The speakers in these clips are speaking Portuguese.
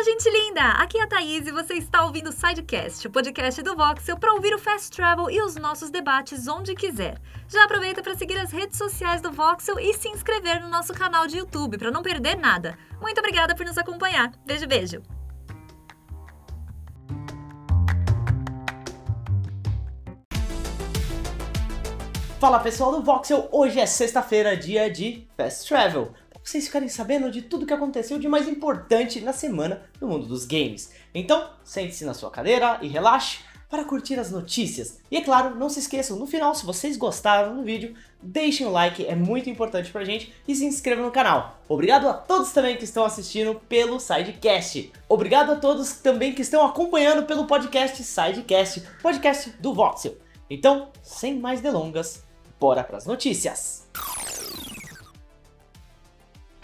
Fala, gente linda! Aqui é a Thaís e você está ouvindo o Sidecast, o podcast do Voxel para ouvir o Fast Travel e os nossos debates onde quiser. Já aproveita para seguir as redes sociais do Voxel e se inscrever no nosso canal de YouTube para não perder nada. Muito obrigada por nos acompanhar. Beijo, beijo! Fala pessoal do Voxel, hoje é sexta-feira, dia de Fast Travel vocês ficarem sabendo de tudo que aconteceu de mais importante na semana no mundo dos games. Então, sente-se na sua cadeira e relaxe para curtir as notícias. E é claro, não se esqueçam, no final, se vocês gostaram do vídeo, deixem o like, é muito importante pra gente, e se inscrevam no canal. Obrigado a todos também que estão assistindo pelo Sidecast. Obrigado a todos também que estão acompanhando pelo podcast Sidecast, podcast do Voxel. Então, sem mais delongas, bora pras notícias.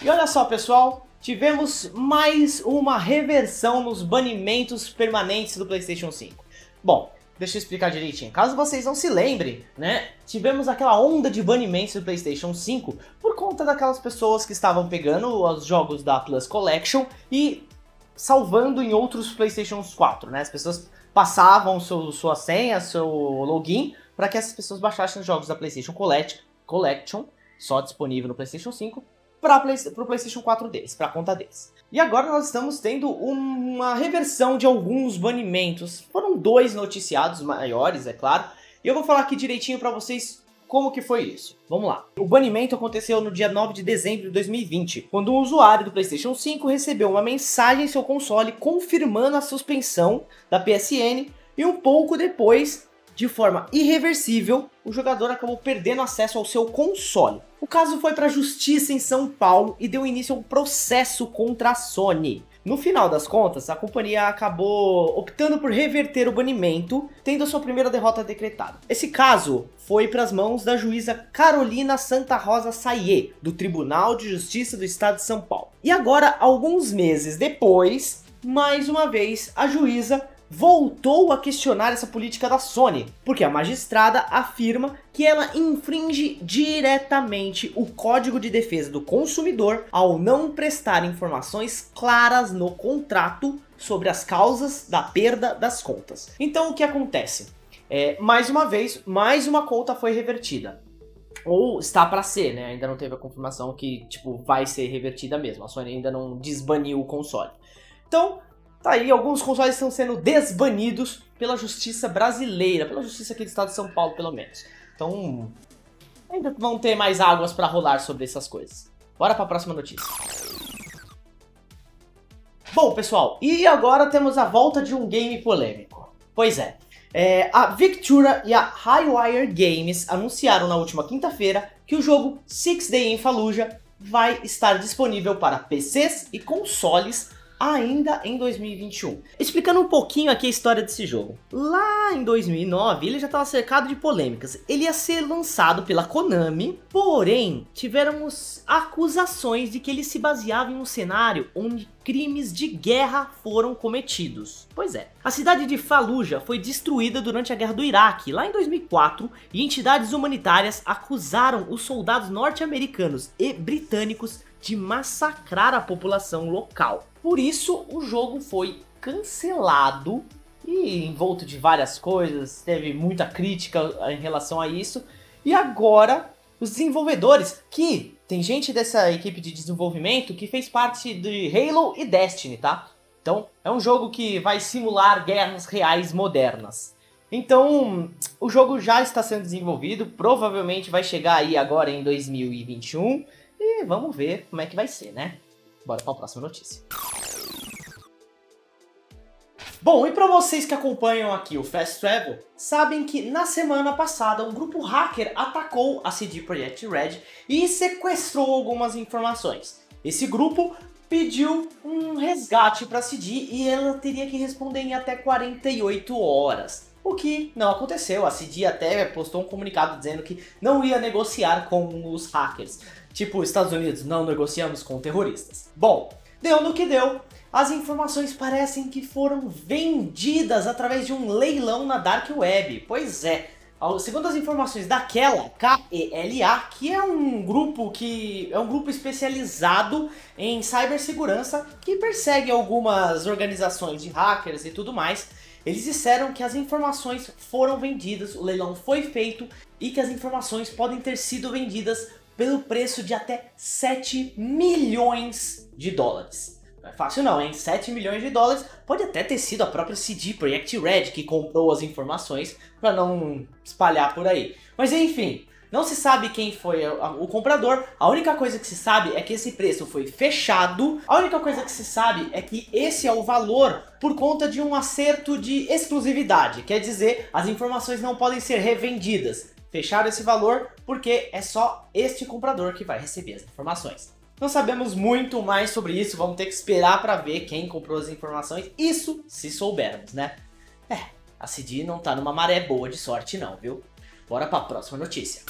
E olha só, pessoal, tivemos mais uma reversão nos banimentos permanentes do PlayStation 5. Bom, deixa eu explicar direitinho. Caso vocês não se lembrem, né? Tivemos aquela onda de banimentos do PlayStation 5 por conta daquelas pessoas que estavam pegando os jogos da Plus Collection e salvando em outros PlayStation 4, né? As pessoas passavam seu, sua senha, seu login, para que essas pessoas baixassem os jogos da PlayStation Collection, só disponível no PlayStation 5, para o PlayStation 4 deles, para a conta deles. E agora nós estamos tendo uma reversão de alguns banimentos. Foram dois noticiados maiores, é claro. E eu vou falar aqui direitinho para vocês como que foi isso? Vamos lá. O banimento aconteceu no dia 9 de dezembro de 2020, quando um usuário do PlayStation 5 recebeu uma mensagem em seu console confirmando a suspensão da PSN e um pouco depois de forma irreversível, o jogador acabou perdendo acesso ao seu console. O caso foi para a justiça em São Paulo e deu início a um processo contra a Sony. No final das contas, a companhia acabou optando por reverter o banimento, tendo sua primeira derrota decretada. Esse caso foi para as mãos da juíza Carolina Santa Rosa Saie, do Tribunal de Justiça do Estado de São Paulo. E agora, alguns meses depois, mais uma vez, a juíza voltou a questionar essa política da Sony, porque a magistrada afirma que ela infringe diretamente o Código de Defesa do Consumidor ao não prestar informações claras no contrato sobre as causas da perda das contas. Então o que acontece? É, mais uma vez, mais uma conta foi revertida. Ou está para ser, né? Ainda não teve a confirmação que, tipo, vai ser revertida mesmo. A Sony ainda não desbaniu o console. Então, Tá aí, alguns consoles estão sendo desbanidos pela justiça brasileira, pela justiça aqui do estado de São Paulo, pelo menos. Então, ainda vão ter mais águas para rolar sobre essas coisas. Bora para a próxima notícia. Bom, pessoal, e agora temos a volta de um game polêmico. Pois é, é a Victura e a Highwire Games anunciaram na última quinta-feira que o jogo Six Day in Fallujah vai estar disponível para PCs e consoles ainda em 2021. Explicando um pouquinho aqui a história desse jogo. Lá em 2009, ele já estava cercado de polêmicas. Ele ia ser lançado pela Konami, porém, tivemos acusações de que ele se baseava em um cenário onde crimes de guerra foram cometidos. Pois é, a cidade de Fallujah foi destruída durante a guerra do Iraque, lá em 2004, e entidades humanitárias acusaram os soldados norte-americanos e britânicos de massacrar a população local. Por isso, o jogo foi cancelado e envolto de várias coisas, teve muita crítica em relação a isso. E agora, os desenvolvedores, que tem gente dessa equipe de desenvolvimento que fez parte de Halo e Destiny, tá? Então, é um jogo que vai simular guerras reais modernas. Então, o jogo já está sendo desenvolvido, provavelmente vai chegar aí agora em 2021 e vamos ver como é que vai ser, né? Bora para a próxima notícia. Bom, e para vocês que acompanham aqui o Fast Travel, sabem que na semana passada um grupo hacker atacou a CD Projekt Red e sequestrou algumas informações. Esse grupo pediu um resgate para a CD e ela teria que responder em até 48 horas. O que não aconteceu, a CD até postou um comunicado dizendo que não ia negociar com os hackers. Tipo, Estados Unidos, não negociamos com terroristas. Bom, deu no que deu. As informações parecem que foram vendidas através de um leilão na Dark Web. Pois é, Segundo as informações daquela KELA, que é um grupo que é um grupo especializado em cibersegurança que persegue algumas organizações de hackers e tudo mais, eles disseram que as informações foram vendidas, o leilão foi feito e que as informações podem ter sido vendidas pelo preço de até 7 milhões de dólares. Não é fácil não, hein? 7 milhões de dólares pode até ter sido a própria CD Projekt Red que comprou as informações para não espalhar por aí. Mas enfim, não se sabe quem foi o comprador, a única coisa que se sabe é que esse preço foi fechado, a única coisa que se sabe é que esse é o valor por conta de um acerto de exclusividade, quer dizer, as informações não podem ser revendidas. Fecharam esse valor porque é só este comprador que vai receber as informações. Não sabemos muito mais sobre isso, vamos ter que esperar para ver quem comprou as informações. Isso se soubermos, né? É, a CD não tá numa maré boa de sorte não, viu? Bora para a próxima notícia.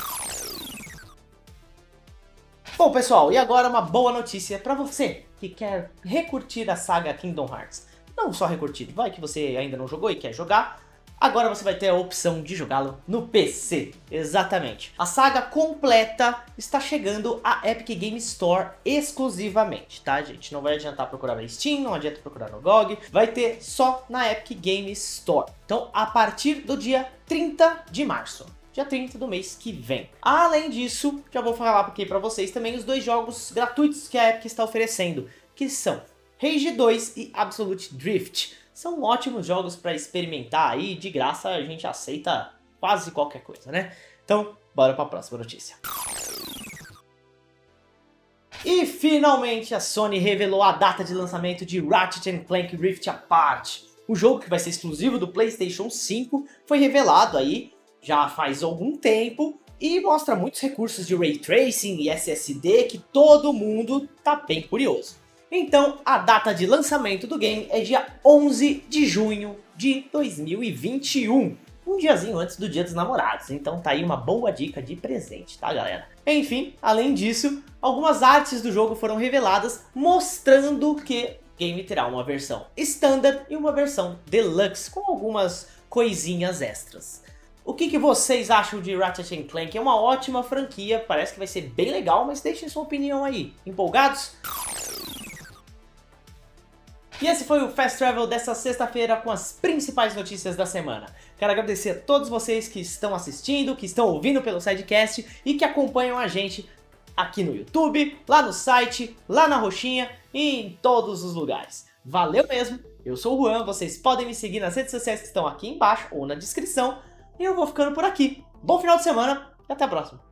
Bom, pessoal, e agora uma boa notícia para você que quer recurtir a saga Kingdom Hearts. Não só recurtir, vai que você ainda não jogou e quer jogar, Agora você vai ter a opção de jogá-lo no PC, exatamente. A saga completa está chegando à Epic Game Store exclusivamente, tá gente? Não vai adiantar procurar na Steam, não adianta procurar no GOG, vai ter só na Epic Game Store. Então, a partir do dia 30 de março dia 30 do mês que vem. Além disso, já vou falar aqui para vocês também os dois jogos gratuitos que a Epic está oferecendo, que são Rage 2 e Absolute Drift são ótimos jogos para experimentar aí, de graça a gente aceita quase qualquer coisa, né? Então, bora para a próxima notícia. E finalmente a Sony revelou a data de lançamento de Ratchet Clank Rift Apart. O jogo que vai ser exclusivo do PlayStation 5 foi revelado aí já faz algum tempo e mostra muitos recursos de Ray Tracing e SSD que todo mundo tá bem curioso. Então, a data de lançamento do game é dia 11 de junho de 2021. Um diazinho antes do dia dos namorados, então tá aí uma boa dica de presente, tá galera? Enfim, além disso, algumas artes do jogo foram reveladas mostrando que o game terá uma versão standard e uma versão deluxe, com algumas coisinhas extras. O que, que, vocês acham de Ratchet Clank? É uma ótima franquia, parece que vai ser bem legal, mas deixem sua opinião aí. Empolgados? E esse foi o Fast Travel dessa sexta-feira com as principais notícias da semana. Quero agradecer a todos vocês que estão assistindo, que estão ouvindo pelo Sidecast e que acompanham a gente aqui no YouTube, lá no site, lá na roxinha e em todos os lugares. Valeu mesmo! Eu sou o Juan, vocês podem me seguir nas redes sociais que estão aqui embaixo ou na descrição. E eu vou ficando por aqui. Bom final de semana e até a próxima!